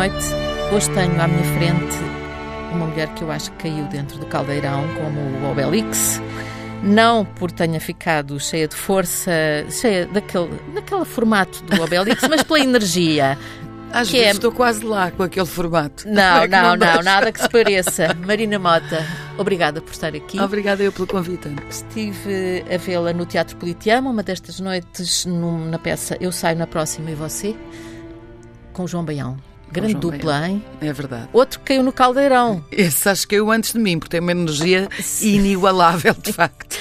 noite. Hoje tenho à minha frente uma mulher que eu acho que caiu dentro do caldeirão, como o Obelix. Não por tenha ficado cheia de força, cheia daquele, daquele formato do Obelix, mas pela energia. Às Que vezes é- estou quase lá com aquele formato. Não, É não, não, deixa. nada que se pareça. Marina Mota, obrigada por estar aqui. Obrigada eu pelo convite. Estive a vê-la no Teatro Politeama, uma destas noites, num- na peça Eu Saio na Próxima e Você, com João Baião. Grande dupla, hein? É verdade. Outro que caiu no caldeirão. Esse acho que eu antes de mim, porque tem uma energia inigualável, de facto.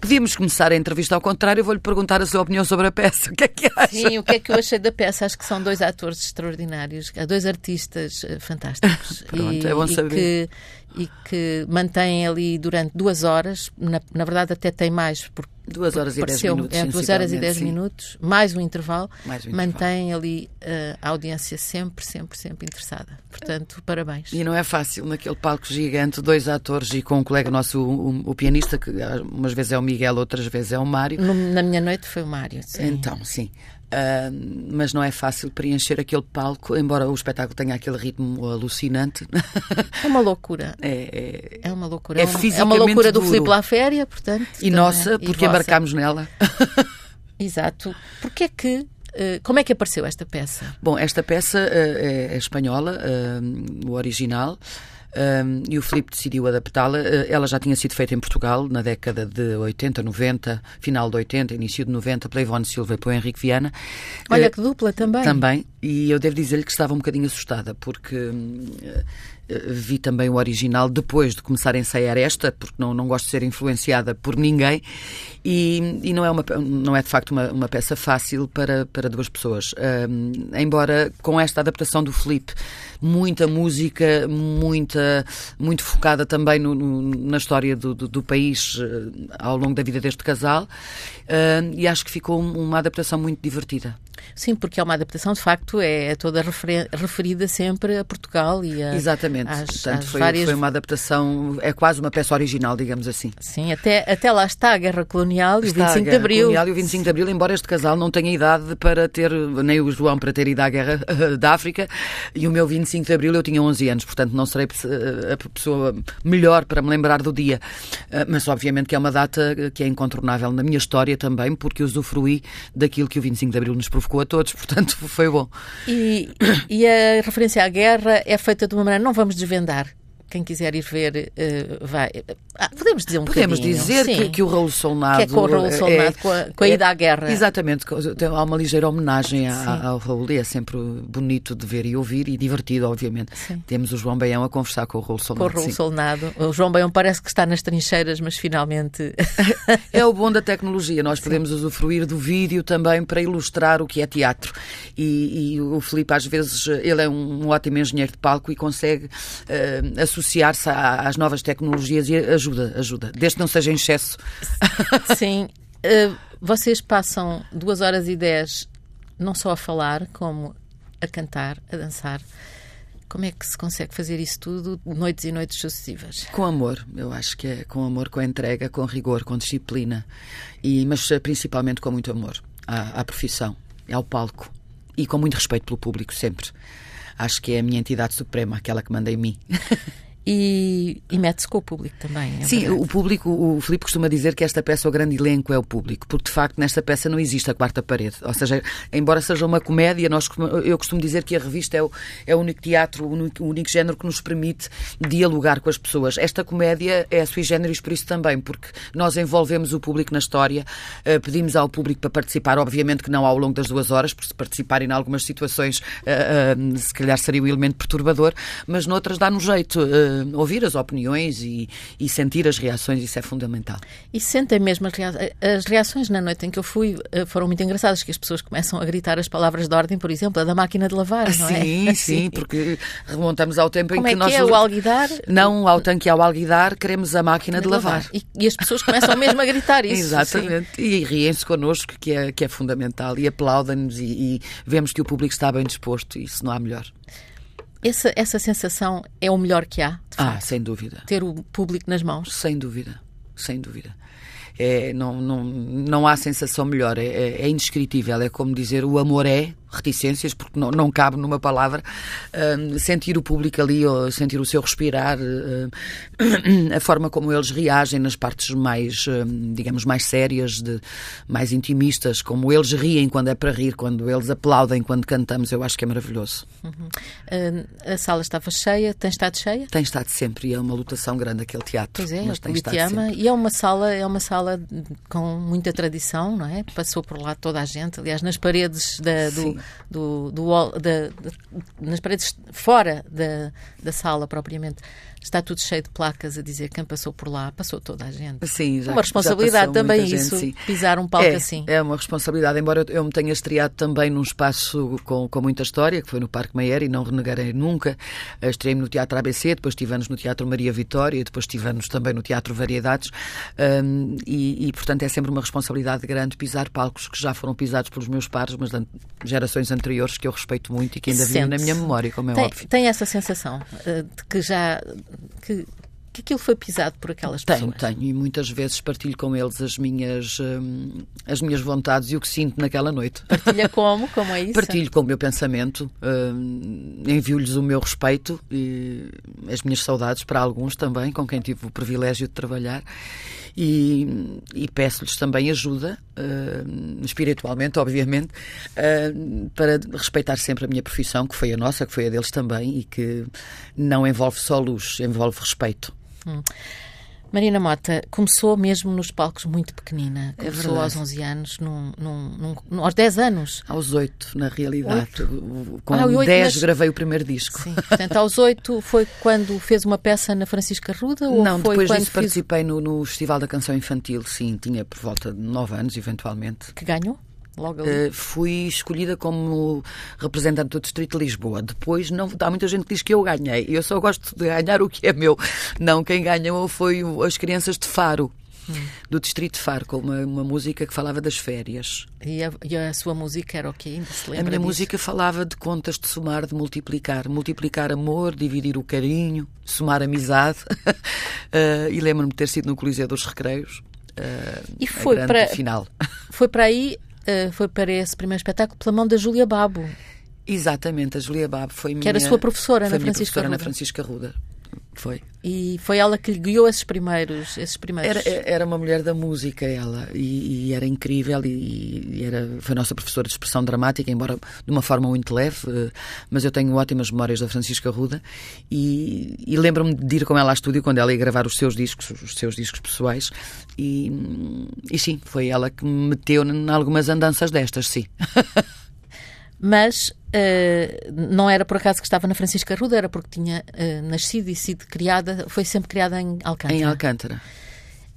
Podíamos começar a entrevista ao contrário, eu vou-lhe perguntar a sua opinião sobre a peça. O que é que acha? Sim, o que é que eu achei da peça? Acho que são dois atores extraordinários, dois artistas eh, fantásticos. Pronto, é bom e saber. Que, e que mantêm ali durante duas horas, na, na verdade até tem mais, porque Duas horas e dez minutos. é, duas horas e dez sim. minutos, mais um intervalo, Mais um intervalo. mantém ali eh, a audiência sempre, sempre, sempre interessada. Portanto, parabéns. E não é fácil naquele palco gigante, dois atores e com um colega nosso, o, o pianista, que umas vezes é o Miguel, outras vezes é o Mário. No- na minha noite foi o Mário. Sim. Então, sim. Ah, mas não é fácil preencher aquele palco, embora o espetáculo tenha aquele ritmo alucinante. É uma loucura. É, é- É uma loucura. É fisicamente uma loucura do duro. Filipe Laféria, portanto. E nossa, E porque vossa. embarcámos nela. Exato. Porque é que. eh, como é que apareceu esta peça? Bom, esta peça eh, é, é espanhola, eh, o original. Eh, e o Filipe decidiu adaptá-la. Eh, ela já tinha sido feita em Portugal na década de 80, 90, final de 80, início de 90, pela Ivone Silva e pelo Henrique Viana. Olha Eh, que dupla também. Também, e eu devo dizer-lhe que estava um bocadinho assustada, porque hum, vi também o original depois de começar a ensaiar esta, porque não, não gosto de ser influenciada por ninguém, e, e não, é uma, não é de facto uma, uma peça fácil para, para duas pessoas. Hum, embora com esta adaptação do Felipe, muita música, muita, muito focada também no- no- na história do, do, do país eh, ao longo da vida deste casal, hum, e acho que ficou um- uma adaptação muito divertida. Sim, porque é uma adaptação, de facto, é toda referen- referida sempre a Portugal e a. Exatamente. Às- Portanto, às foi, várias- foi uma adaptação, é quase uma peça original, digamos assim. Sim, até, até lá está a Guerra Colonial e o Está a 25 de Abril. Colonial e o 25 de Abril, embora este casal não tenha idade para ter, nem o João para ter ido à Guerra eh, da África, e o meu 25 de Abril eu tinha 11 anos, portanto não serei eh, a pessoa melhor para me lembrar do dia. Eh, Mas obviamente que é uma data que é incontornável na minha história também, porque usufruí daquilo que o 25 de Abril nos provocou a todos, portanto foi bom. E, e a referência à guerra é feita de uma maneira. Não vamos desvendar. Quem quiser ir ver, eh, vai. Ah, podemos dizer um Podemos bocadinho, dizer sim. que, que o Raul Solnado. Que é com o Raul Solnado, com a- com a ida à guerra. Exatamente, há uma ligeira homenagem Sim. à- ao Raul e é sempre bonito de ver e ouvir e divertido, obviamente. Sim. Temos o João Baião a conversar com o Raul Com o Solnado. Raul sim. Solnado. O João Baião parece que está nas trincheiras, mas finalmente. É o bom da tecnologia, nós podemos usufruir do vídeo também para ilustrar o que é teatro. E, e o Filipe, às vezes, ele é um, um ótimo engenheiro de palco e consegue eh, associar-se às novas tecnologias e ajuda, ajuda, desde que não seja em excesso. Sim. eh, vocês passam duas horas e dez não só a falar, como a cantar, a dançar. Como é que se consegue fazer isso tudo noites e noites sucessivas? Com amor, eu acho que é com amor, com entrega, com rigor, com disciplina, e, mas eh, principalmente com muito amor à, à profissão, ao palco e com muito respeito pelo público, sempre. Acho que é a minha entidade suprema, aquela que manda em mim. E, e mete-se com o público também. é Sim, verdade. o público, o Filipe costuma dizer que esta peça, o grande elenco é o público, porque de facto nesta peça não existe a quarta parede. Ou seja, embora seja uma comédia, nós, eu costumo dizer que a revista é o, é o único teatro, o único, o único género que nos permite dialogar com as pessoas. Esta comédia é sui generis por isso também, porque nós envolvemos o público na história, eh, pedimos ao público para participar, obviamente que não ao longo das duas horas, porque se participarem em algumas situações, eh, eh, se calhar seria o elemento perturbador, mas noutras dá-nos jeito eh, ouvir as opiniões e, e sentir as reações, isso é fundamental. E sentem mesmo as, rea- as reações na noite em que eu fui eh, foram muito engraçadas, que as pessoas começam a gritar as palavras de ordem, por exemplo, a da máquina de lavar, não é? Sim, sim, porque remontamos ao tempo Como em é que que nós. é o alguidar? Não ao tanque e ao alguidar, queremos a máquina de lavar. E, e as pessoas começam mesmo a gritar isso. sim. Exatamente. E riem-se connosco, que é, que é fundamental. E aplaudem-nos e, e vemos que o público está bem disposto. E isso não há melhor. Essa, essa sensação é o melhor que há, de Ah, facto, sem dúvida. ter o público nas mãos. Sem dúvida. Sem dúvida. É, não, não, não há sensação melhor. É, é, é indescritível. É como dizer o amor é reticências, porque não, não cabe numa palavra, uh, sentir o público ali, ou sentir o seu respirar, uh, a forma como eles reagem nas partes mais, uh, digamos, mais sérias, de, mais intimistas, como eles riem quando é para rir, quando eles aplaudem quando cantamos, eu acho que é maravilhoso. Uhum. a sala estava cheia, tem estado cheia? Tem estado sempre, e é uma lutação grande aquele teatro. Pois é, mas tem estado ama, sempre. e é uma sala, é uma sala com muita tradição, não é? Passou por lá toda a gente, aliás, nas paredes da, do, do, do, da, nas paredes fora da, da sala propriamente está tudo cheio de placas a dizer quem passou por lá, passou toda a gente. Sim, já, uma responsabilidade também isso, gente, pisar um palco é, assim. É uma responsabilidade, embora eu me tenha estreado também num espaço com, com muita história, que foi no Parque Meyer, e não renegarei nunca. Estreiei-me no Teatro ABC, depois estivemos no Teatro Maria Vitória, depois estivemos também no Teatro Variedades, um, e, e, portanto é sempre uma responsabilidade grande pisar palcos que já foram pisados pelos meus pares, mas de gerações anteriores que eu respeito muito e que ainda vivem na minha memória, como é tem, óbvio. Tem essa sensação uh, de que já que, que aquilo foi pisado por aquelas tenho, pessoas? Tenho, e muitas vezes partilho com eles as minhas, hum, as minhas vontades e o que sinto naquela noite. Partilha como? Como é isso? Partilho com o meu pensamento, hum, envio-lhes o meu respeito e as minhas saudades para alguns também, com quem tive o privilégio de trabalhar. E, e peço-lhes também ajuda, uh, espiritualmente, obviamente, uh, para respeitar sempre a minha profissão, que foi a nossa, que foi a deles também, e que não envolve só luz, envolve respeito. Hum. Marina Mota começou mesmo nos palcos muito pequenina. É começou aos 11 anos, num, num, num, aos 10 anos. Aos 8, na realidade. 8? Com ah, 8, 10 mas... gravei o primeiro disco. Sim, portanto, aos 8 foi quando fez uma peça na Francisca Ruda? Ou Não, depois disso fiz... participei no, no Festival da Canção Infantil, sim, tinha por volta de 9 anos, eventualmente. Que ganhou? Logo ali? Uh, fui escolhida como representante do Distrito de Lisboa. Depois, não, há muita gente que diz que eu ganhei. Eu só gosto de ganhar o que é meu. Não, quem ganhou foi as crianças de Faro. Hum. Do Distrito de Faro, com uma, uma música que falava das férias. E a, e a sua música era o quê? Ainda se lembra A minha disso? música falava de contas de somar, de multiplicar. Multiplicar amor, dividir o carinho, somar amizade. uh, e lembro-me de ter sido no Coliseu dos Recreios. Uh, e foi para final. Foi para aí uh, foi para esse primeiro espetáculo pela mão da Júlia Babo. Exatamente, a Júlia Babo foi minha. Que era sua professora na Francisca professora Ruda. na Francisca Ruda. Foi. E foi ela que lhe guiou esses primeiros. Esses primeiros... Era, era uma mulher da música, ela, e, e era incrível, e, e, era, foi nossa professora de expressão dramática, embora de uma forma muito leve, eh, mas eu tenho ótimas memórias da Francisca Ruda, e, e lembro-me de ir com ela ao estúdio quando ela ia gravar os seus discos, os seus discos pessoais, e, e sim, foi ela que me meteu em algumas andanças destas, sim. mas uh, não era por acaso que estava na Francisca Ruda, era porque tinha uh, nascido e sido criada, foi sempre criada em Alcântara. Em Alcântara.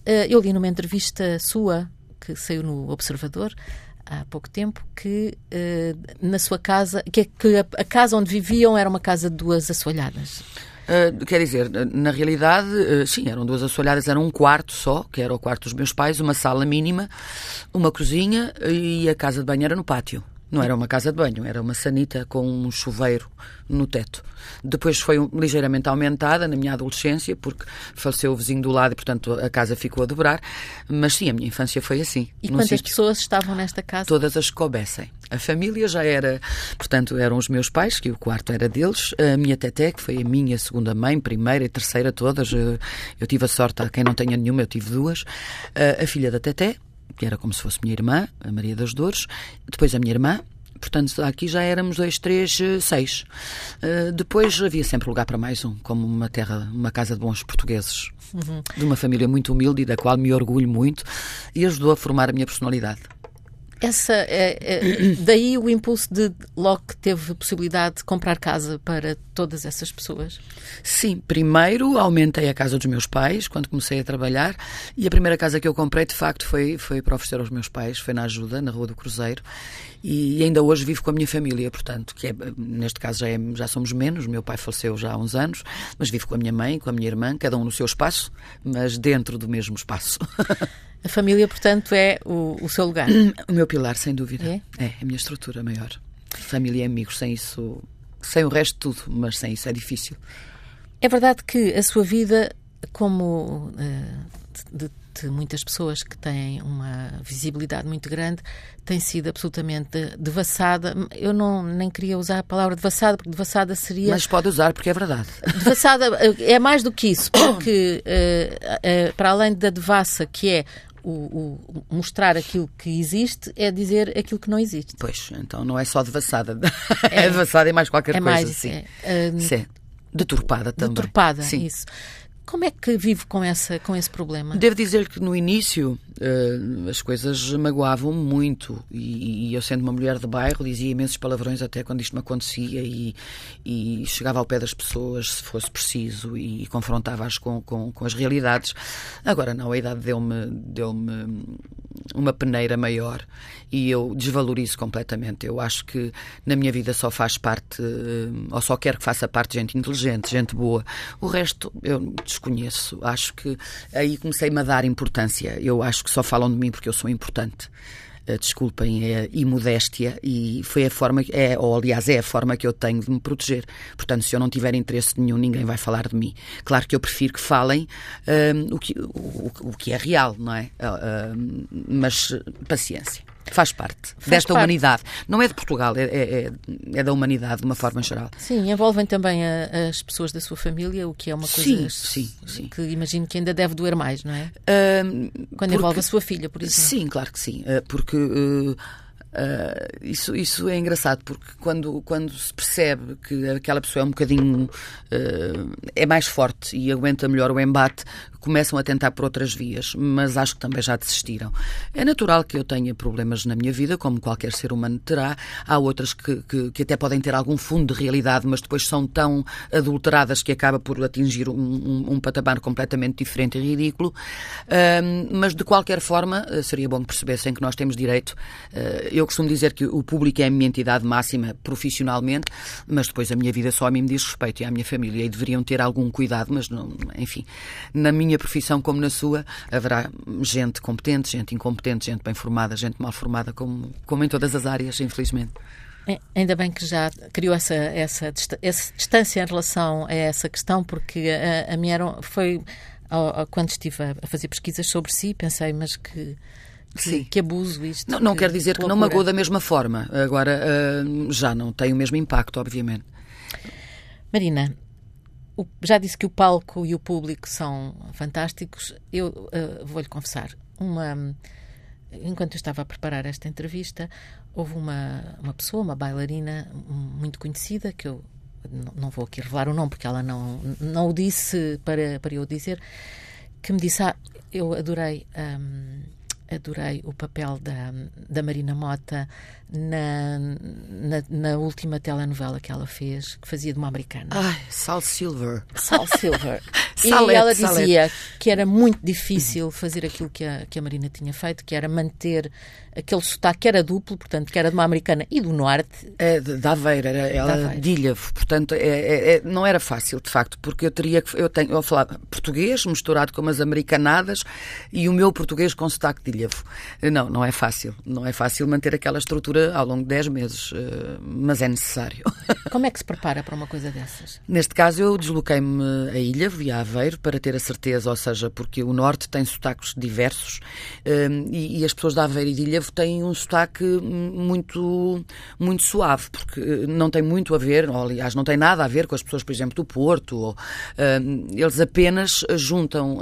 Uh, eu li numa entrevista sua, que saiu no Observador, há pouco tempo, que na sua casa, que, que a, a, casa onde viviam era uma casa de duas assoalhadas. Quer dizer, na realidade, sim, eram duas assoalhadas, era um quarto só, que era o quarto dos meus pais, uma sala mínima, uma cozinha e a casa de banho era no pátio. Não era uma casa de banho, era uma sanita com um chuveiro no teto. Depois foi ligeiramente aumentada na minha adolescência, porque faleceu o vizinho do lado e, portanto, a casa ficou a dobrar. Mas sim, a minha infância foi assim. E quantas sítio. pessoas estavam nesta casa? Todas as que coubessem. A família já era, portanto, eram os meus pais, que o quarto era deles, a minha teté, que foi a minha segunda mãe, primeira e terceira, todas. Eu tive a sorte, a quem não tenha nenhuma, eu tive duas. A filha da teté, que era como se fosse minha irmã, a Maria das Dores, depois a minha irmã, Portanto, aqui já éramos dois, três, eh, seis. Uh, depois havia sempre lugar para mais um, como uma terra, uma casa de bons portugueses. Uhum. De uma família muito humilde e da qual me orgulho muito e ajudou a formar a minha personalidade. Essa, é, é, daí o impulso de logo que teve possibilidade de comprar casa para todas essas pessoas? Sim, primeiro aumentei a casa dos meus pais quando comecei a trabalhar e a primeira casa que eu comprei de facto foi, foi para oferecer aos meus pais, foi na ajuda, na Rua do Cruzeiro e ainda hoje vivo com a minha família, portanto, que é, neste caso já, é, já somos menos, meu pai faleceu já há uns anos, mas vivo com a minha mãe, com a minha irmã, cada um no seu espaço, mas dentro do mesmo espaço. A família, portanto, é o, o seu lugar? O meu pilar, sem dúvida. É? É, a minha estrutura maior. Família e amigos, sem isso, sem o resto tudo, mas sem isso é difícil. É verdade que a sua vida, como uh, de de muitas pessoas que têm uma visibilidade muito grande tem sido absolutamente devassada. Eu não nem queria usar a palavra devassada, porque devassada seria. Mas pode usar, porque é verdade. Devassada é mais do que isso, porque uh, uh, para além da devassa, que é o, o, mostrar aquilo que existe é dizer aquilo que não existe. Pois, então não é só devassada. É, é devassada e mais qualquer é coisa. Mais, sim. É, uh, sim. Deturpada também. Deturpada, sim. isso. Como é que vive com, essa, com esse problema? Devo dizer que no início uh, as coisas magoavam muito e, e, eu sendo uma mulher de bairro dizia imensos palavrões até quando isto me acontecia e, e chegava ao pé das pessoas se fosse preciso e, e confrontava-as com, com, com, as realidades. Agora não, a idade deu-me deu uma peneira maior e eu desvalorizo completamente. Eu acho que na minha vida só faz parte, uh, ou só quero que faça parte gente inteligente, gente boa. O resto eu desconheço. Acho que aí comecei-me a dar importância. Eu acho que só falam de mim porque eu sou importante. Uh, desculpem, é imodéstia e foi a forma, é, ou aliás, é a forma que eu tenho de me proteger. Portanto, se eu não tiver interesse nenhum, ninguém vai falar de mim. Claro que eu prefiro que falem uh, o, que, o, o, que é real, não é? Uh, mas paciência. Faz parte Faz desta parte. humanidade. Não é de Portugal, é, é, é, da humanidade de uma forma geral. Sim, envolvem também a, as pessoas da sua família, o que é uma coisa sim, sim, sim. que imagino que ainda deve doer mais, não é? Uh, Quando porque, envolve a sua filha, por exemplo. Sim, claro que sim. Uh, porque. Uh, Uh, isso, isso é engraçado porque quando, quando se percebe que aquela pessoa é um bocadinho uh, é mais forte e aguenta melhor o embate, começam a tentar por outras vias, mas acho que também já desistiram. É natural que eu tenha problemas na minha vida, como qualquer ser humano terá. Há outras que, que, que até podem ter algum fundo de realidade, mas depois são tão adulteradas que acaba por atingir um, um, um patamar completamente diferente e ridículo. Uh, mas de qualquer forma, seria bom que percebessem que nós temos direito. eu costumo dizer que o público é a minha entidade máxima profissionalmente, mas depois a minha vida só a mim me diz respeito e à minha família e deveriam ter algum cuidado, mas não, enfim, na minha profissão como na sua haverá gente competente, gente incompetente, gente bem formada, gente mal formada, como, como em todas as áreas, infelizmente. É, ainda bem que já criou essa, essa, essa distância em relação a essa questão, porque a, a minha era, foi quando estive a fazer pesquisas sobre si, pensei, mas que que, que, abuso isto. Não, não que, quer dizer que não magoou da mesma forma. Agora uh, já não tem o mesmo impacto, obviamente. Marina, o, já disse que o palco e o público são fantásticos. Eu uh, vou-lhe confessar, uma, enquanto eu estava a preparar esta entrevista, houve uma, uma pessoa, uma bailarina muito conhecida, que eu não, vou aqui revelar o nome porque ela não, não o disse para, para eu dizer, que me disse: Ah, eu adorei. Um, adorei o papel da, da Marina Mota na, na, na, última telenovela que ela fez, que fazia de uma americana. Ai, Sal Silver. Sal Silver. Salete, e ela dizia salete. que era muito difícil fazer aquilo que a, que a Marina tinha feito, que era manter aquele sotaque que era duplo, portanto, que era de uma americana e do norte. É, da Aveira, era ela de Ilhavo, portanto, é, é, é, não era fácil, de facto, porque eu teria que. Eu tenho, eu falar português misturado com umas americanadas e o meu português com sotaque de Ilhavo. Não, não é fácil. Não é fácil manter aquela estrutura ao longo de 10 meses, eh, mas é necessário. Como é que se prepara para uma coisa dessas? Neste caso, eu desloquei-me a Ilhavo e a Aveiro para ter a certeza, ou seja, porque o norte tem sotaques diversos eh, e, as pessoas da Aveiro e de Ilhavo têm um sotaque muito, muito suave, porque eh, não tem muito a ver, ou aliás, não tem nada a ver com as pessoas, por exemplo, do Porto. Ou, eles apenas juntam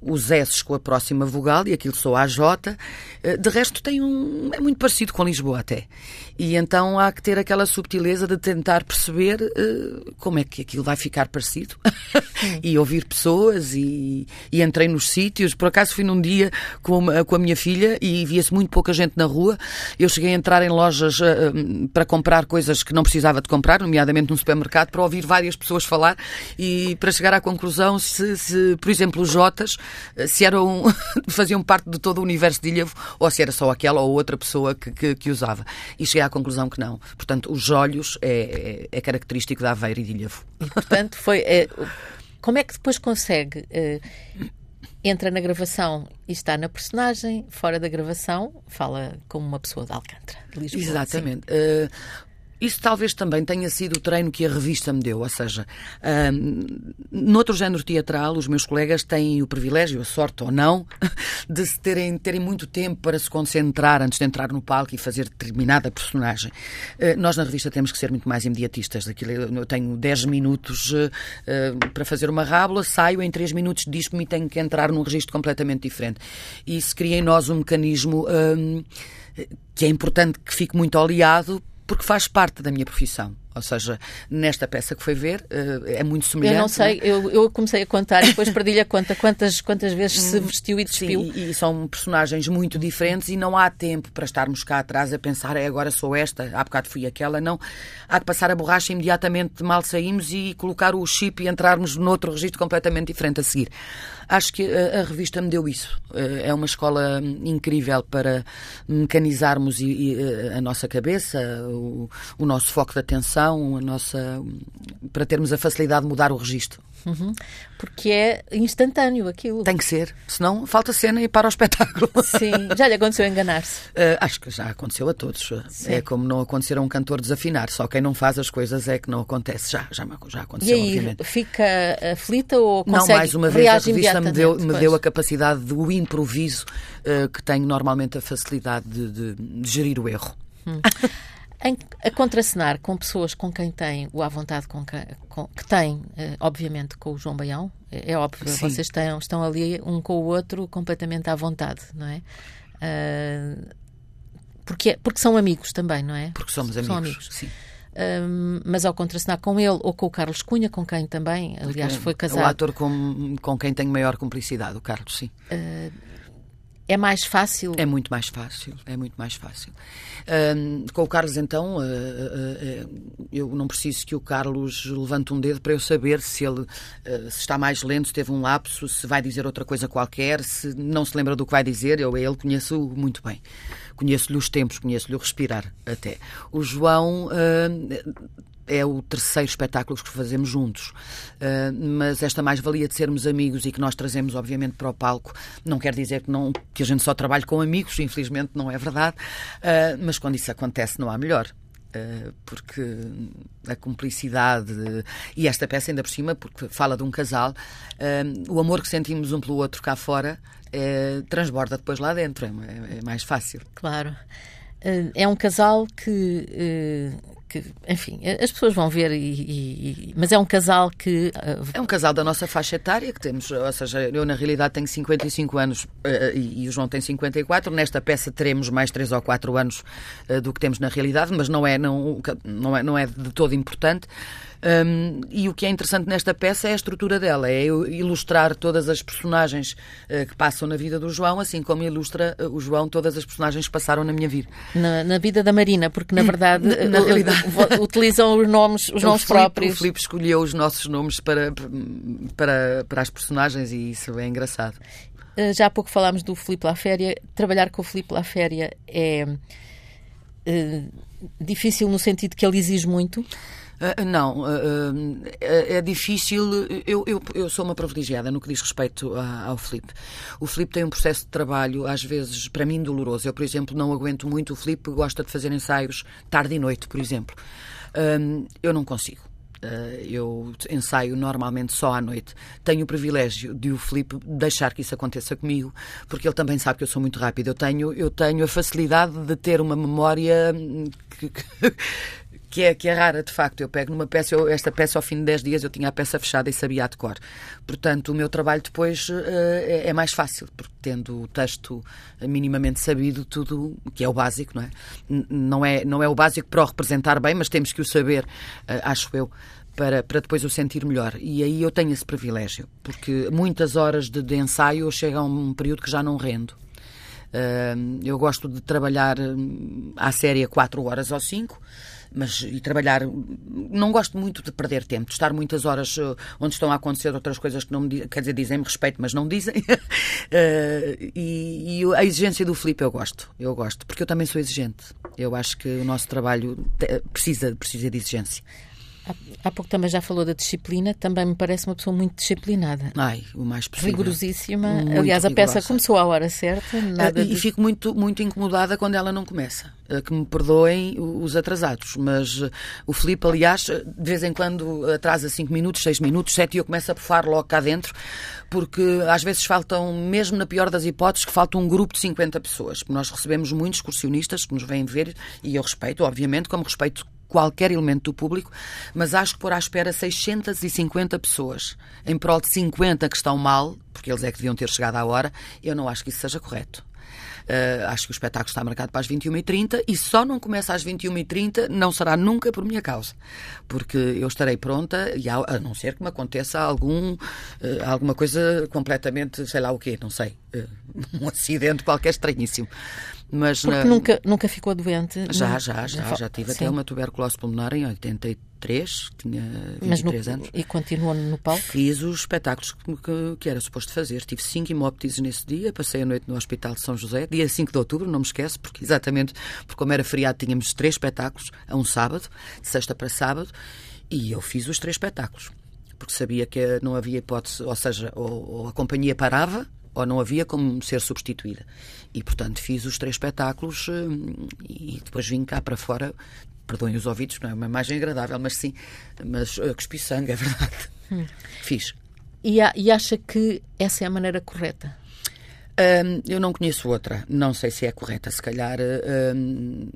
os S com a próxima vogal e aquilo só a J. Eh, de resto, tem um. é muito parecido com Lisboa até. E então há que ter aquela subtileza de tentar perceber uh, como é que aquilo vai ficar parecido e ouvir pessoas. E, e entrei nos sítios. Por acaso fui num dia com, uma, com a minha filha e via-se muito pouca gente na rua. Eu cheguei a entrar em lojas uh, para comprar coisas que não precisava de comprar, nomeadamente num supermercado, para ouvir várias pessoas falar e para chegar à conclusão se, se por exemplo, os Jotas se eram, faziam parte de todo o universo de Ilhavo ou se era só aquela ou outra pessoa que, que, que usava. E cheguei à conclusão que não. Portanto, os olhos é, é, é característico da Aveiro e de Ilhavo. E, portanto, foi. É, como é que depois consegue. Entra na gravação e está na personagem, fora da gravação, fala como uma pessoa de Alcântara, de Lisboa. Exatamente. Uh, Isso talvez também tenha sido o treino que a revista me deu, ou seja, um, noutro género teatral, os meus colegas têm o privilégio, a sorte ou não, de se terem, terem muito tempo para se concentrar antes de entrar no palco e fazer determinada personagem. Uh, nós na revista temos que ser muito mais imediatistas. Aquilo, eu tenho 10 minutos uh, para fazer uma rábula, saio em 3 minutos, disco-me e tenho que entrar num registro completamente diferente. E isso cria em nós um mecanismo um, que é importante que fique muito oleado porque faz parte da minha profissão. Ou seja, nesta peça que foi ver, uh, é muito semelhante. Eu não sei, é? eu, eu, comecei a contar e depois perdi-lhe a conta quantas, quantas vezes se hum, vestiu e despiu. Sim, e, e, são personagens muito diferentes e não há tempo para estarmos cá atrás a pensar, é agora sou esta, há bocado fui aquela. Não. Há de passar a borracha imediatamente mal saímos e colocar o chip e entrarmos noutro registro completamente diferente a seguir. Acho que a, a revista me deu isso. Uh, é uma escola incrível para mecanizarmos e, e, eh, a nossa cabeça, o, o nosso foco de atenção, a nossa para termos a facilidade de mudar o registro. Uhum. Porque é instantâneo aquilo. Tem que ser, senão falta cena e para o espetáculo. Sim, já lhe aconteceu enganar-se? Uh, acho que já aconteceu a todos. Sim. É como não acontecer a um cantor desafinar, só quem não faz as coisas é que não acontece. Já, já, já aconteceu, e aí, obviamente. fica aflita ou consegue Não, mais uma vez a revista me deu, me deu a capacidade do improviso uh, que tenho normalmente a facilidade de, de, de gerir o erro. Hum. Em, a contracenar com pessoas com quem tem o à vontade com que, com, que tem, eh, obviamente, com o João Baião, é, é óbvio, Sim. vocês estão, estão ali um com o outro completamente à vontade, não é? Uh, porque, porque são amigos também, não é? Porque somos amigos. São amigos. Sim. Um, mas ao contracenar com ele ou com o Carlos Cunha, com quem também, aliás, foi casado. É o ator com, com quem tenho maior cumplicidade, o Carlos, sim. Uh, é mais fácil? É muito mais fácil, é muito mais fácil. Com o Carlos, então, uh, uh, eu não preciso que o Carlos levante um dedo para eu saber se ele se está mais lento, se teve um lapso, se vai dizer outra coisa qualquer, se não se lembra do que vai dizer. Eu ele conheço muito bem. Conheço-lhe os tempos, conheço-lhe o respirar até. O João é o terceiro espetáculo que fazemos juntos. Uh, mas esta mais-valia de sermos amigos e que nós trazemos, obviamente, para o palco, não quer dizer que, não, que a gente só trabalhe com amigos, infelizmente não é verdade, uh, mas quando isso acontece não há melhor ah, porque a cumplicidade e esta peça ainda por cima, porque fala de um casal, o amor que sentimos um pelo outro cá fora transborda depois lá dentro, é, é mais fácil. Claro. É um casal que que, enfim, as pessoas vão ver, e, e, mas é um casal que. É um casal da nossa faixa etária que temos, ou seja, eu na realidade tenho 55 anos e, o João tem 54. Nesta peça teremos mais 3 ou 4 anos do que temos na realidade, mas não é, não, não é, não é de todo importante. Um, e o que é interessante nesta peça é a estrutura dela, é ilustrar todas as personagens uh, que passam na vida do João, assim como ilustra uh, o João todas as personagens que passaram na minha vida. Na, na vida da Marina, porque na verdade, na, na realidade... utilizam os nomes, os nomes Filipe, próprios. O Filipe escolheu os nossos nomes para, para, para as personagens e isso é engraçado. Já há pouco falámos do Filipe Laféria. Trabalhar com o Filipe Laféria é difícil no sentido que ele exige muito. Uh, não, uh, é difícil. Eu, eu, eu, sou uma privilegiada no que diz respeito a, ao Filipe. O Filipe tem um processo de trabalho, às vezes, para mim, doloroso. Eu, por exemplo, não aguento muito. O Filipe gosta de fazer ensaios tarde e noite, por exemplo. eu não consigo. eu ensaio normalmente só à noite. Tenho o privilégio de o Filipe deixar que isso aconteça comigo, porque ele também sabe que eu sou muito rápido. Eu tenho, eu tenho a facilidade de ter uma memória que, que que é, que é rara, de facto. Eu pego numa peça, eu, esta peça ao fim de 10 dias eu tinha a peça fechada e sabia a de cor. Portanto, o meu trabalho depois uh, é, é, mais fácil, porque tendo o texto minimamente sabido, tudo, que é o básico, não é? não é? Não é o básico para o representar bem, mas temos que o saber, uh, acho eu. Para, para depois o sentir melhor. E aí eu tenho esse privilégio, porque muitas horas de, de ensaio chega a um período que já não rendo. Uh, eu gosto de trabalhar hum, à série 4 horas ou 5 mas e trabalhar. Não gosto muito de perder tempo, de estar muitas horas uh, onde estão a acontecer outras coisas que não me quer dizer, dizem-me respeito, mas não dizem. uh, e, e, a exigência do Filipe eu gosto, eu gosto, porque eu também sou exigente. Eu acho que o nosso trabalho precisa, precisa de exigência. Há pouco também já falou da disciplina, também me parece uma pessoa muito disciplinada. Ai, o mais possível. Rigorosíssima. Muito Aliás, a peça começou à hora certa. Nada uh, e de... fico muito, muito incomodada quando ela não começa. Uh, que me perdoem os atrasados, mas uh, o Filipe, aliás, de vez em quando atrasa 5 minutos, 6 minutos, 7 e eu começo a bufar logo cá dentro, porque às vezes faltam, mesmo na pior das hipóteses, que falta um grupo de 50 pessoas. Nós recebemos muitos excursionistas que nos vêm ver e eu respeito, obviamente, como respeito qualquer elemento do público, mas acho que pôr à espera 650 pessoas em prol de 50 que estão mal, porque eles é que deviam ter chegado à hora, eu não acho que isso seja correto. Uh, acho que o espetáculo está marcado para as 21h30 e só não começa às 21h30 não será nunca por minha causa. Porque eu estarei pronta, e a, a não ser que me aconteça algum, uh, alguma coisa completamente, sei lá o quê, não sei, um acidente qualquer estranhíssimo. Mas na... nunca, nunca ficou doente? Já, não? já, já. Já tive Sim. até uma tuberculose pulmonar em 83, tinha 23 no, anos. E continuou no palco? Fiz os espetáculos que, que, que, era suposto fazer. Tive cinco hemoptises nesse dia, passei a noite no Hospital de São José, dia 5 de outubro, não me esqueço, porque exatamente porque como era feriado tínhamos três espetáculos a um sábado, de sexta para sábado, e eu fiz os três espetáculos porque sabia que não havia hipótese, ou seja, ou, ou, a companhia parava ou não havia como ser substituída. E, portanto, fiz os três espetáculos eh, e depois vim cá para fora. Perdoem os ouvidos, não é uma imagem agradável, mas sim, mas uh, cuspi sangue, é verdade. Hum. Fiz. E, e acha que essa é a maneira correta? Um, eu não conheço outra, não sei se é correta. Se calhar um,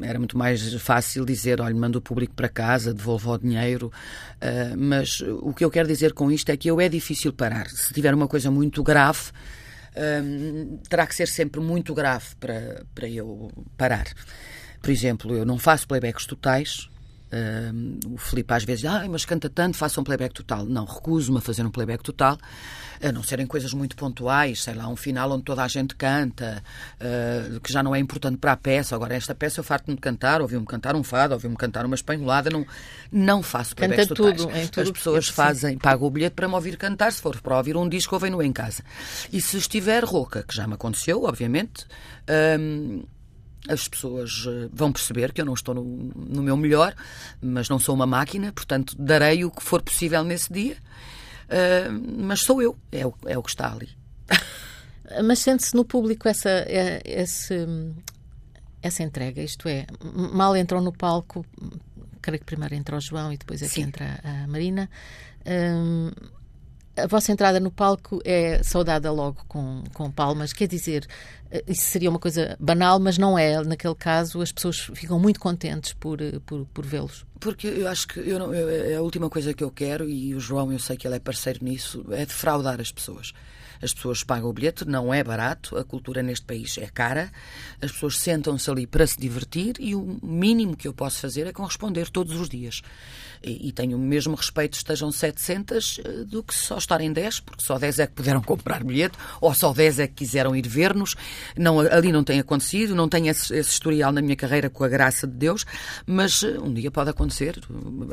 era muito mais fácil dizer: olha, manda o público para casa, devolva o dinheiro. Uh, mas o que eu quero dizer com isto é que eu é difícil parar. Se tiver uma coisa muito grave, um, terá que ser sempre muito grave para, para eu parar. Por exemplo, eu não faço playbacks totais, Uh, o Filipe às vezes diz, ah, mas canta tanto, faça um playback total. Não, recuso-me a fazer um playback total, a não serem coisas muito pontuais, sei lá, um final onde toda a gente canta, uh, que já não é importante para a peça. Agora, esta peça eu farto-me de cantar, ouvi-me cantar um fado, ouvi-me cantar uma espanholada, não, não faço playbacks canta totais. Tudo, em tudo As pessoas fazem, pagam o bilhete para me ouvir cantar, se for para ouvir um disco, ouvem-no em casa. E se estiver rouca, que já me aconteceu, obviamente, as pessoas eh, vão perceber que eu não estou no, no, meu melhor, mas não sou uma máquina, portanto darei o que for possível nesse dia. Uh, mas sou eu, é o, é o que está ali. Mas sente-se no público essa, é, esse, essa entrega, isto é, mal entram no palco, creio que primeiro entra o João e depois é que entra a Marina. Um, a vossa entrada no palco é saudada logo com, com palmas, quer dizer, eh, isso seria uma coisa banal, mas não é. Naquele caso, as pessoas ficam muito contentes por, eh, por, por vê-los. Porque eu acho que eu não, eu, é a última coisa que eu quero, e o João, eu sei que ele é parceiro nisso, é defraudar as pessoas. As pessoas pagam o bilhete, não é barato, a cultura neste país é cara, as pessoas sentam-se ali para se divertir e o mínimo que eu posso fazer é corresponder todos os dias. E, tenho o mesmo respeito estejam 700 eh, do que só estarem 10, porque só 10 é que puderam comprar bilhete, ou só 10 é que quiseram ir ver-nos. Não, ali não tem acontecido, não tenho esse, esse historial na minha carreira com a graça de Deus, mas eh, um dia pode acontecer.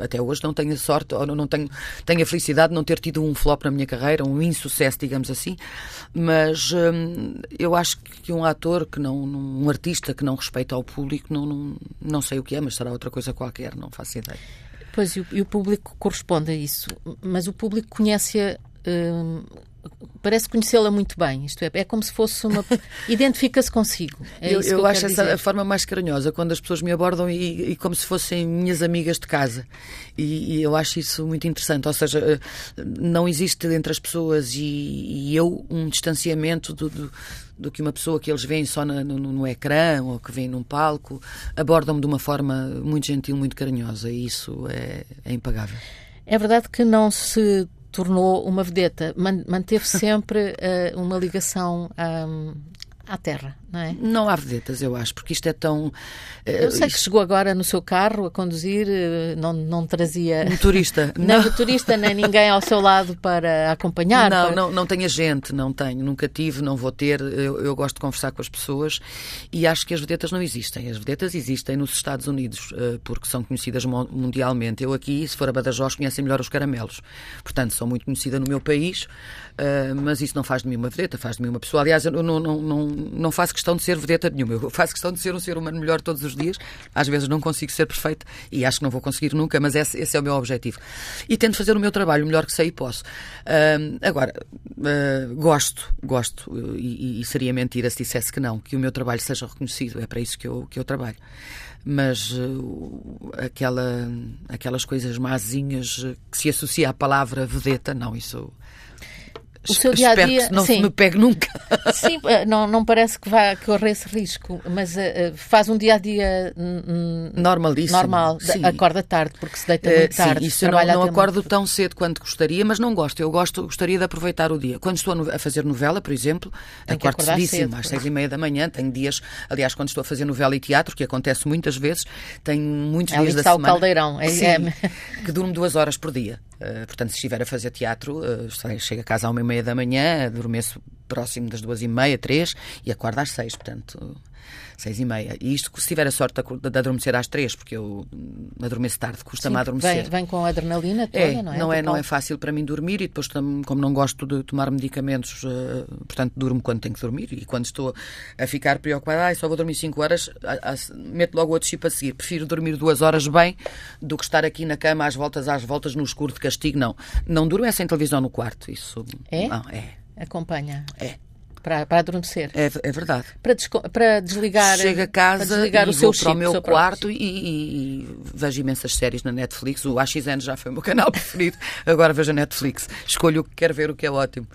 Até hoje não tenho a sorte, ou não tenho, tenho a felicidade de não ter tido um flop na minha carreira, um insucesso, digamos assim, mas hum, eu acho que um ator que não, um artista que não respeita ao público, não, não, não sei o que é, mas será outra coisa qualquer, não faço ideia. Pois, e o, público corresponde a isso, mas o público conhece-a. Hum, parece conhecê-la muito bem. Isto é, é como se fosse uma. Identifica-se consigo. É eu, eu, eu acho essa a forma mais carinhosa, quando as pessoas me abordam e, e como se fossem minhas amigas de casa. E, e, eu acho isso muito interessante. Ou seja, eh, não existe entre as pessoas e, e eu um distanciamento do, do do que uma pessoa que eles veem só no, no, no ecrã ou que vem num palco. Abordam-me de uma forma muito gentil, muito carinhosa e isso é, é impagável. É verdade que não se tornou uma vedeta, manteve sempre uh, uma ligação um, à terra, não é? Não há vedetas, eu acho, porque isto é tão. Eh, eu sei isto... que chegou agora no seu carro a conduzir, eh, não, não trazia. Um turista. Nem não. turista, nem ninguém ao seu lado para acompanhar. Não, para... não, não tenho gente, não tenho, nunca tive, não vou ter. Eu, eu gosto de conversar com as pessoas e acho que as vedetas não existem. As vedetas existem nos Estados Unidos, eh, porque são conhecidas mundialmente. Eu aqui, se for a Badajoz, conhecem melhor os caramelos. Portanto, sou muito conhecida no meu país, mas isso não faz de mim uma vedeta, faz de mim uma pessoa. Aliás, eu não, não, não, não faço questão questão de ser vedeta nenhuma. Eu faço questão de ser um ser humano melhor todos os dias. Às vezes não consigo ser perfeito e acho que não vou conseguir nunca, mas esse, esse é o meu objetivo. E tento fazer o meu trabalho o melhor que sei e posso. Uh, agora, uh, gosto, gosto, e, e, seria mentira se dissesse que não, que o meu trabalho seja reconhecido. É para isso que eu, que eu trabalho mas uh, aquela, aquelas coisas mazinhas que se associa à palavra vedeta, não, isso o seu dia a dia não sim. me pegue nunca. Sim, eh, não, não parece que vá correr esse risco, mas uh, faz um dia a dia normalíssimo. Normal, sim. acorda tarde porque se deita muito tarde. Sim, isso eu não, não acordo muito... tão cedo quanto gostaria, mas não gosto. Eu gosto, gostaria de aproveitar o dia. Quando estou a fazer novela, por exemplo, Tem acordo cedíssimo, cedo, às seis e meia da manhã. Tenho dias, aliás, quando estou a fazer novela e teatro, que acontece muitas vezes, tenho muitos é dias da está semana. o caldeirão. É, sim, é... que durmo duas horas por dia. Uh, portanto, se estiver a fazer teatro, uh, chego a casa à uma e meia da manhã, adormeço próximo das duas e meia, três, e acordo às seis, portanto seis e meia. E isto, se tiver a sorte de adormecer às três, porque eu adormeço tarde, custa-me adormecer. Vem, vem com a adrenalina toda, é, não é? Não é, não é fácil para mim dormir e depois, como não gosto de tomar medicamentos, uh, portanto, durmo quando tenho que dormir e quando estou a ficar preocupada, ah, só vou dormir cinco horas, a, a, meto logo outro chip a seguir. Prefiro dormir duas horas bem do que estar aqui na cama às voltas, às voltas, no escuro de castigo. Não, não durmo é sem televisão no quarto. Isso é? Não, é. Acompanha. É para, para adormecer. É, é verdade. Para, para desligar. Chega a casa desligar e o seu vou chip, para o meu quarto e, e, e, vejo imensas séries na Netflix. O AXN já foi o meu canal preferido. Agora vejo a Netflix. Escolho o que quero ver, o que é ótimo.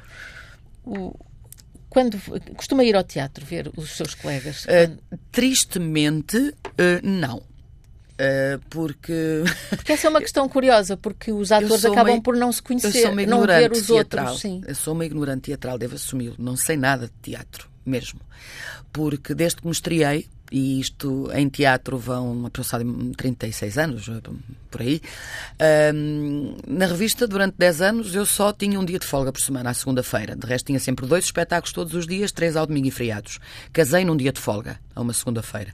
O, quando costuma ir ao teatro ver os seus colegas? Uh, tristemente, uh, não. Uh, porque. Porque essa é uma questão curiosa, porque os atores acabam uma... por não se conhecer, não ver os teatral. outros. Sim. Eu sou uma ignorante teatral, devo assumi-lo. Não sei nada de teatro, mesmo. Porque desde que me estreiei, e isto em teatro vão aproximadamente 36 anos, por aí. Um, na revista, durante 10 anos, eu só tinha um dia de folga por semana, à segunda-feira. De resto, tinha sempre dois espetáculos todos os dias, três ao domingo e feriados. Casei num dia de folga, a uma segunda-feira.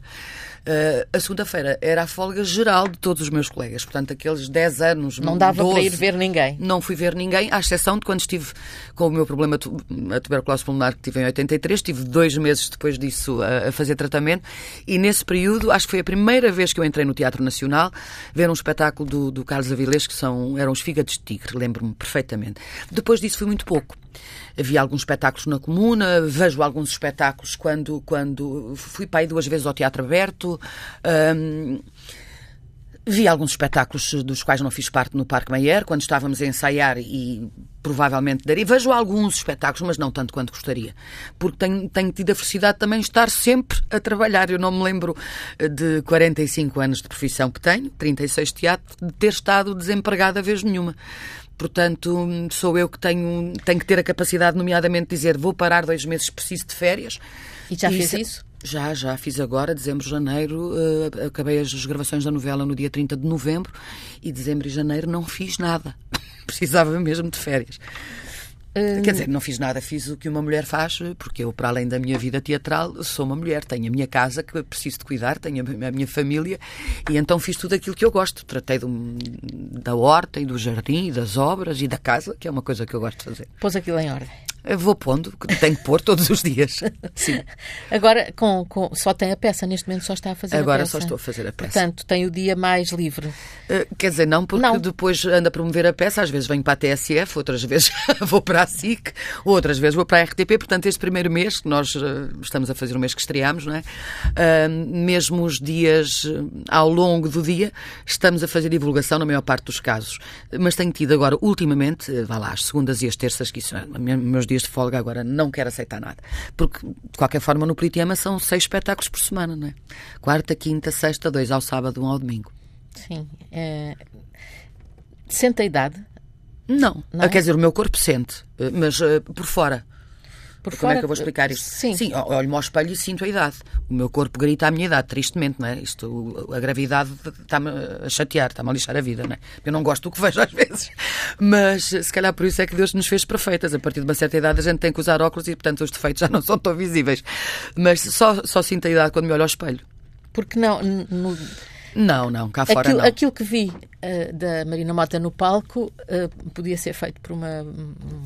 Uh, a segunda-feira era a folga geral de todos os meus colegas. Portanto, aqueles 10 anos. Não dava 12, para ir ver ninguém. Não fui ver ninguém, à exceção de quando estive com o meu problema, a tuberculose pulmonar, que tive em 83. Estive dois meses depois disso a, a, fazer tratamento. E nesse período, acho que foi a primeira vez que eu entrei no Teatro Nacional, ver um espetáculo do, do Carlos Avilés, que são, eram os Fígados de Tigre, lembro-me perfeitamente. Depois disso, fui muito pouco. Havia alguns espetáculos na comuna, vejo alguns espetáculos quando, quando fui para aí duas vezes ao Teatro Aberto. Um, Vi alguns espetáculos dos quais não fiz parte no Parque Mayer, quando estávamos a ensaiar e provavelmente daria. Vejo alguns espetáculos, mas não tanto quanto gostaria. Porque tenho, tenho tido a felicidade também de estar sempre a trabalhar. Eu não me lembro de 45 anos de profissão que tenho, 36 de teatro, de ter estado desempregada vez nenhuma. Portanto, sou eu que tenho, tenho que ter a capacidade, nomeadamente, de dizer vou parar dois meses, preciso de férias. E já e fez isso? Já, já fiz agora, dezembro, janeiro, uh, acabei as gravações da novela no dia 30 de novembro e dezembro e janeiro não fiz nada. Precisava mesmo de férias. Quer dizer, não fiz nada, fiz o que uma mulher faz, porque eu, para além da minha vida teatral, sou uma mulher. Tenho a minha casa que preciso de cuidar, tenho a minha família e então fiz tudo aquilo que eu gosto. Tratei do, da horta e do jardim e das obras e da casa, que é uma coisa que eu gosto de fazer. Pôs aquilo em ordem. Vou pondo, tenho que pôr todos os dias. Sim. Agora, com, com, só tem a peça, neste momento só está a fazer Agora a peça. Agora só estou a fazer a peça. Portanto, tem o dia mais livre. Uh, quer dizer, não, porque não. depois ando a promover a peça, às vezes venho para a TSF, outras vezes vou para a SIC, outras vezes vou para a RTP. Portanto, este primeiro mês, que nós uh, estamos a fazer o mês que estreámos, não é? Uh, mesmo os dias ao longo do dia, estamos a fazer divulgação na maior parte dos casos. Mas tenho tido agora, ultimamente, vá lá, as segundas e as terças, que isso, meus dias de folga agora não quero aceitar nada. Porque, de qualquer forma, no Politeama são seis espetáculos por semana, não é? Quarta, quinta, sexta, dois ao sábado, um ao domingo. Sim. É... Sente a idade? Não. não. Quer dizer, o meu corpo sente, mas uh, por fora. Por Como fora, é que eu vou explicar isto? Sim. Sim, olho-me ao espelho e sinto a idade. O meu corpo grita a minha idade, tristemente, não é? Isto, a gravidade está-me a chatear, está-me a lixar a vida, não é? Eu não gosto do que vejo às vezes. Mas se calhar por isso é que Deus nos fez perfeitas. A partir de uma certa idade a gente tem que usar óculos e, portanto, os defeitos já não são tão visíveis. Mas só, só sinto a idade quando me olho ao espelho. Porque não. No Não, não, cá fora aquilo, não. Aquilo que vi uh, da Marina Mota no palco uh, podia ser feito por uma,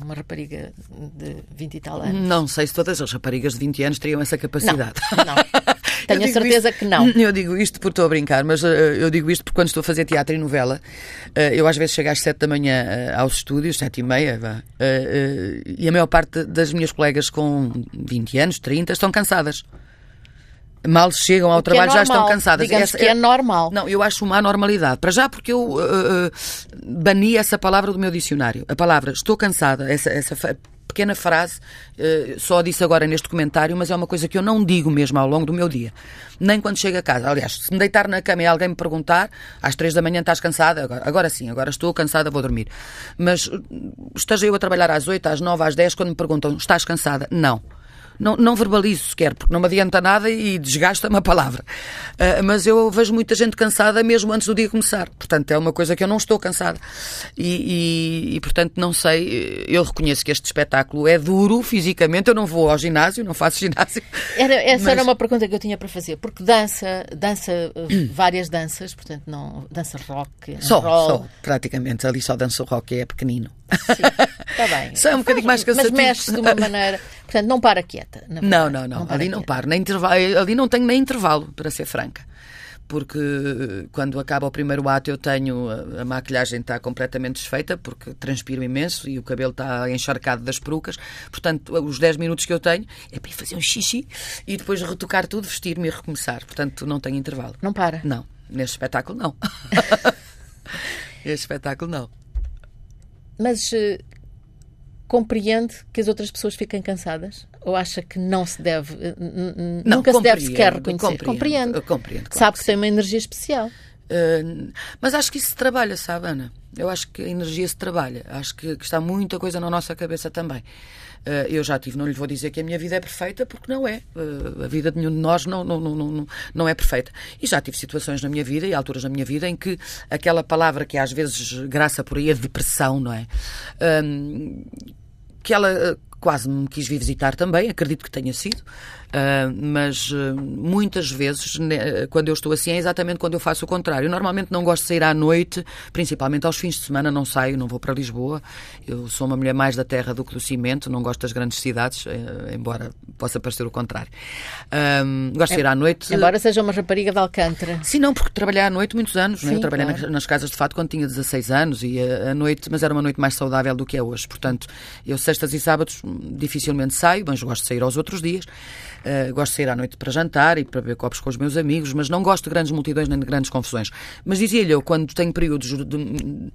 uma rapariga de 20 e tal anos. Não sei se todas as raparigas de 20 anos teriam essa capacidade. Não, não. Tenho a certeza isto, que não. Eu digo isto porque estou a brincar, mas uh, eu digo isto porque quando estou a fazer teatro e novela, eu às vezes chego às 7 da manhã aos estúdios, 7 e meia, e a maior parte das minhas colegas com 20 anos, 30, estão cansadas mal chegam ao é trabalho é já estão cansadas. Essa, que é normal. Não, eu acho uma anormalidade. Para já porque eu uh, uh, bani essa palavra do meu dicionário. A palavra estou cansada, essa, essa pequena frase, uh, só disse agora neste comentário, mas é uma coisa que eu não digo mesmo ao longo do meu dia. Nem quando chego a casa. Aliás, se me deitar na cama e alguém me perguntar, às três da manhã estás cansada? Agora, agora sim, agora estou cansada, vou dormir. Mas esteja eu a trabalhar às oito, às nove, às dez, quando me perguntam, estás cansada? Não não, não verbalizo sequer, porque não me adianta nada e desgasta-me a palavra. Uh, mas eu vejo muita gente cansada mesmo antes do dia começar. Portanto, é uma coisa que eu não estou cansada. E, e, e, portanto, não sei, eu reconheço que este espetáculo é duro fisicamente. Eu não vou ao ginásio, não faço ginásio. Era, essa mas... era uma pergunta que eu tinha para fazer, porque dança, dança várias danças, portanto, não dança rock, só, roll. só, praticamente. Ali só dança rock, é pequenino. Sim, está bem. Só é um bocadinho mais cansativo. Mas mexe de uma maneira. Portanto, não para quieta. Não, não, não. não ali não paro. Nem intervalo, ali não tenho nem intervalo, para ser franca. Porque quando acaba o primeiro ato eu tenho. A, maquilhagem está completamente desfeita, porque transpiro imenso e o cabelo está encharcado das perucas. Portanto, os 10 minutos que eu tenho é para ir fazer um xixi e depois retocar tudo, vestir-me e recomeçar. Portanto, não tenho intervalo. Não para? Não. Neste espetáculo, não. Neste espetáculo, não. Mas uh, compreende que as outras pessoas fiquem cansadas? Ou acha que não se deve, uh, não, nunca se deve sequer reconhecer? Compreendo claro Sabe que tem uma energia especial. Uh, mas acho que isso se trabalha, sabe, Ana? Eu acho que a energia se trabalha. Acho que, que está muita coisa na nossa cabeça também. Uh, eu já tive, não lhe vou dizer que a minha vida é perfeita, porque não é. Uh, a vida de nenhum de nós não, não, não, não, não é perfeita. E já tive situações na minha vida e alturas na minha vida em que aquela palavra que às vezes graça por aí, a depressão, não é? Que ela quase me quis vir visitar também, acredito que tenha sido. Uh, mas uh, muitas vezes, né, quando eu estou assim, é exatamente quando eu faço o contrário. Normalmente não gosto de sair à noite, principalmente aos fins de semana, não saio, não vou para Lisboa. Eu sou uma mulher mais da terra do que do cimento, não gosto das grandes cidades, uh, embora possa parecer o contrário. gosto de sair à noite. Embora seja uma rapariga de Alcântara. Sim, não, porque trabalhei à noite muitos anos. Sim, né? Eu trabalhei claro. nas, nas, casas de fato quando tinha 16 anos e a, noite, mas era uma noite mais saudável do que é hoje. Portanto, eu sextas e sábados dificilmente saio, mas gosto de sair aos outros dias. Uh, gosto de sair à noite para jantar e para beber copos com os meus amigos, mas não gosto de grandes multidões nem de grandes confusões. Mas dizia-lhe eu, quando tenho períodos de, de,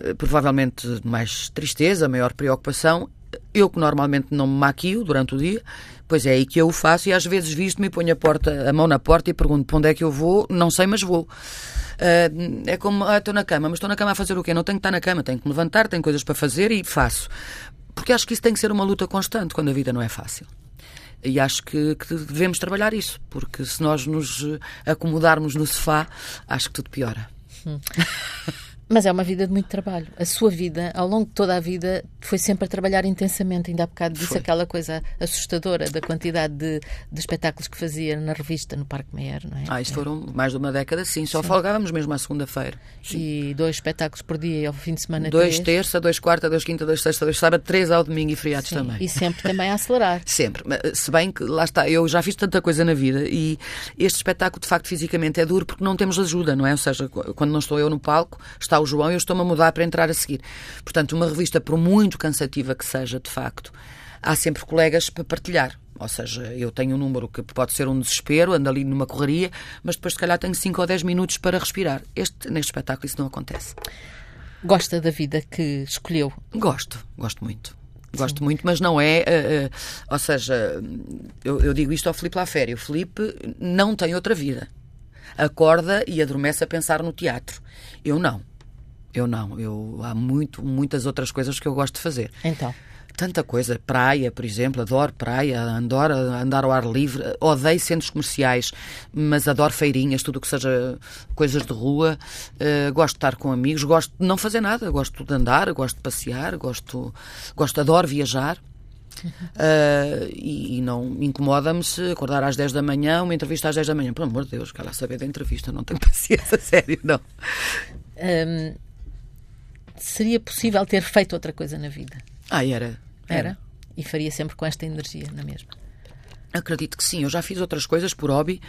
eh, provavelmente de mais tristeza, maior preocupação, eu que normalmente não me maquio durante o dia, pois é aí que eu o faço e às vezes visto-me e ponho a, porta, a mão na porta e pergunto para onde é que eu vou, não sei, mas vou. Uh, é como, ah, estou na cama, mas estou na cama a fazer o quê? Não tenho que estar na cama, tenho que me levantar, tenho coisas para fazer e faço. Porque acho que isso tem que ser uma luta constante quando a vida não é fácil. E acho que, que, devemos trabalhar isso, porque se nós nos acomodarmos no sofá, acho que tudo piora. Hum. Mas é uma vida de muito trabalho. A sua vida, ao longo de toda a vida, foi sempre a trabalhar intensamente. Ainda há bocado disse foi. aquela coisa assustadora da quantidade de, de, espetáculos que fazia na revista, no Parque Meyer, não é? Ah, isso foram mais de uma década, sim. Só sim. folgávamos mesmo à segunda-feira. E dois espetáculos por dia ao fim de semana? Dois três. terça, dois quarta, dois quinta, dois sexta, dois sábado, três ao domingo e feriados sim. também. E sempre também a acelerar. sempre. Se bem que, lá está, eu já fiz tanta coisa na vida e este espetáculo, de facto, fisicamente é duro porque não temos ajuda, não é? Ou seja, quando não estou eu no palco, está o João e eu estou-me a mudar mudar para entrar a seguir. Portanto, uma revista, por muito cansativa que seja, de facto, há sempre colegas para partilhar. Ou seja, eu tenho um número que pode ser um desespero, ando ali numa correria, mas depois, se calhar, tenho 5 ou 10 minutos para respirar. Este, neste espetáculo isso não acontece. Gosta da vida que escolheu? Gosto, gosto muito. Gosto Sim. muito, mas não é. Uh, uh, ou seja, eu, eu, digo isto ao Filipe Laféria. O Filipe não tem outra vida. Acorda e adormece a pensar no teatro. Eu não. Eu não. Eu, há muito, muitas outras coisas que eu gosto de fazer. Então? Tanta coisa. Praia, por exemplo. Adoro praia. Adoro andar ao ar livre. Odeio centros comerciais, mas adoro feirinhas, tudo o que seja coisas de rua. Uh, gosto de estar com amigos. Gosto de não fazer nada. Gosto de andar, gosto de passear. Gosto, gosto adoro viajar. Uh, e, e, não incomoda-me se acordar às 10 da manhã, uma entrevista às 10 da manhã. Pelo amor de Deus, quero saber da entrevista, não tenho paciência, sério, não. Um, seria possível ter feito outra coisa na vida? Ah, era. Era? era? E faria sempre com esta energia, na mesma? Acredito que sim. Eu já fiz outras coisas por hobby.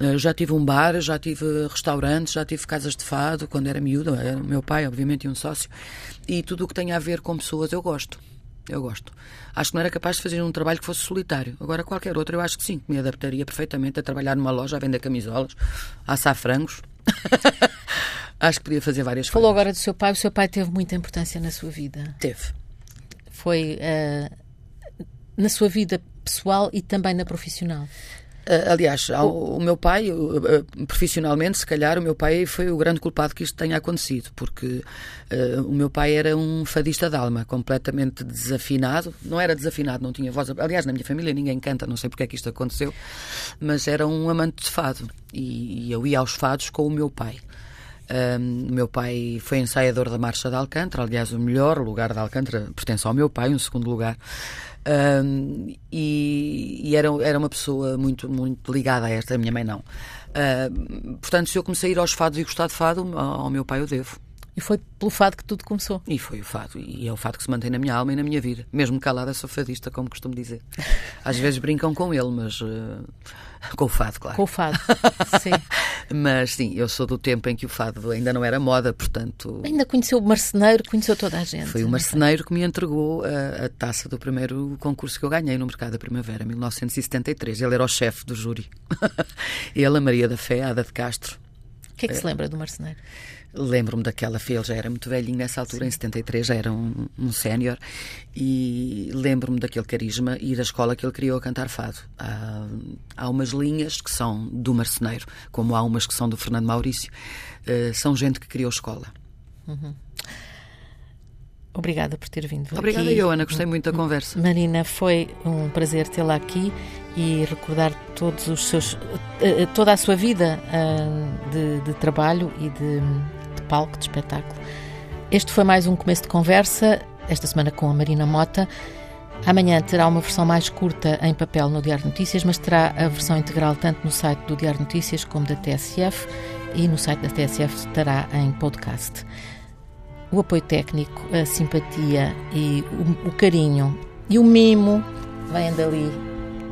Uh, já tive um bar, já tive restaurantes, já tive casas de fado quando era miúdo. Era o meu pai, obviamente, e um sócio. E tudo o que tem a ver com pessoas eu gosto. Eu gosto. Acho que não era capaz de fazer um trabalho que fosse solitário. Agora, qualquer outro, eu acho que sim, que me adaptaria perfeitamente a trabalhar numa loja, a vender camisolas, a assar frangos. acho que podia fazer várias Falou coisas. agora do seu pai. O seu pai teve muita importância na sua vida. Teve. Foi uh, na sua vida pessoal e também na profissional. Uh, aliás, o, o meu pai, uh, profissionalmente, se calhar, o meu pai foi o grande culpado que isto tenha acontecido, porque o meu pai era um fadista de alma, completamente desafinado. Não era desafinado, não tinha voz. Aliás, na minha família ninguém canta, não sei porque é que isto aconteceu, mas era um amante de fado. E, e eu ia aos fados com o meu pai. Um, meu pai foi ensaiador da Marcha de Alcântara, aliás, o melhor lugar de Alcântara pertence ao meu pai, um segundo lugar. Um, e, e era, era uma pessoa muito, muito ligada a esta, a minha mãe não. Uh, portanto, se eu comecei a ir aos fados e gostar de fado, ao, ao meu pai eu devo. E foi pelo fado que tudo começou. E foi o fado. E é o fado que se mantém na minha alma e na minha vida. Mesmo calada, sou fadista, como costumo dizer. Às vezes brincam com ele, mas. Uh, com o fado, claro. Com o fado, sim. mas sim, eu sou do tempo em que o fado ainda não era moda, portanto. Ainda conheceu o marceneiro, conheceu toda a gente. Foi o marceneiro que me entregou a, a, taça do primeiro concurso que eu ganhei no Mercado da Primavera, em 1973. Ele era o chefe do júri. ele, a Maria da Fé, a Ada de Castro. O que é que se lembra do marceneiro? Lembro-me daquela filha, ele já era muito velhinho nessa altura, Sim. em 73, já era um, um sénior, e lembro-me daquele carisma e da escola que ele criou a cantar fado. Há, há umas linhas que são do Marceneiro, como há umas que são do Fernando Maurício, uh, são gente que criou escola. Uhum. Obrigada por ter vindo. Obrigada aqui. eu, Ana, gostei muito da conversa. Marina, foi um prazer tê-la aqui e recordar todos os seus, eh, eh, toda a sua vida de, de trabalho e de palco, de espetáculo. Este foi mais um começo de conversa, esta semana com a Marina Mota. Amanhã terá uma versão mais curta em papel no Diário Notícias, mas terá a versão integral tanto no site do Diário Notícias como da TSF e no site da TSF estará em podcast. O apoio técnico, a simpatia e o, o carinho e o mimo vêm dali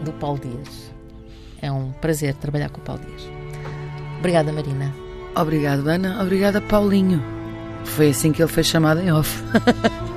do Paulo Dias. É um prazer trabalhar com o Paulo Dias. Obrigada, Marina. Obrigado, Ana. Obrigada, Paulinho. Foi assim que ele foi chamado em off.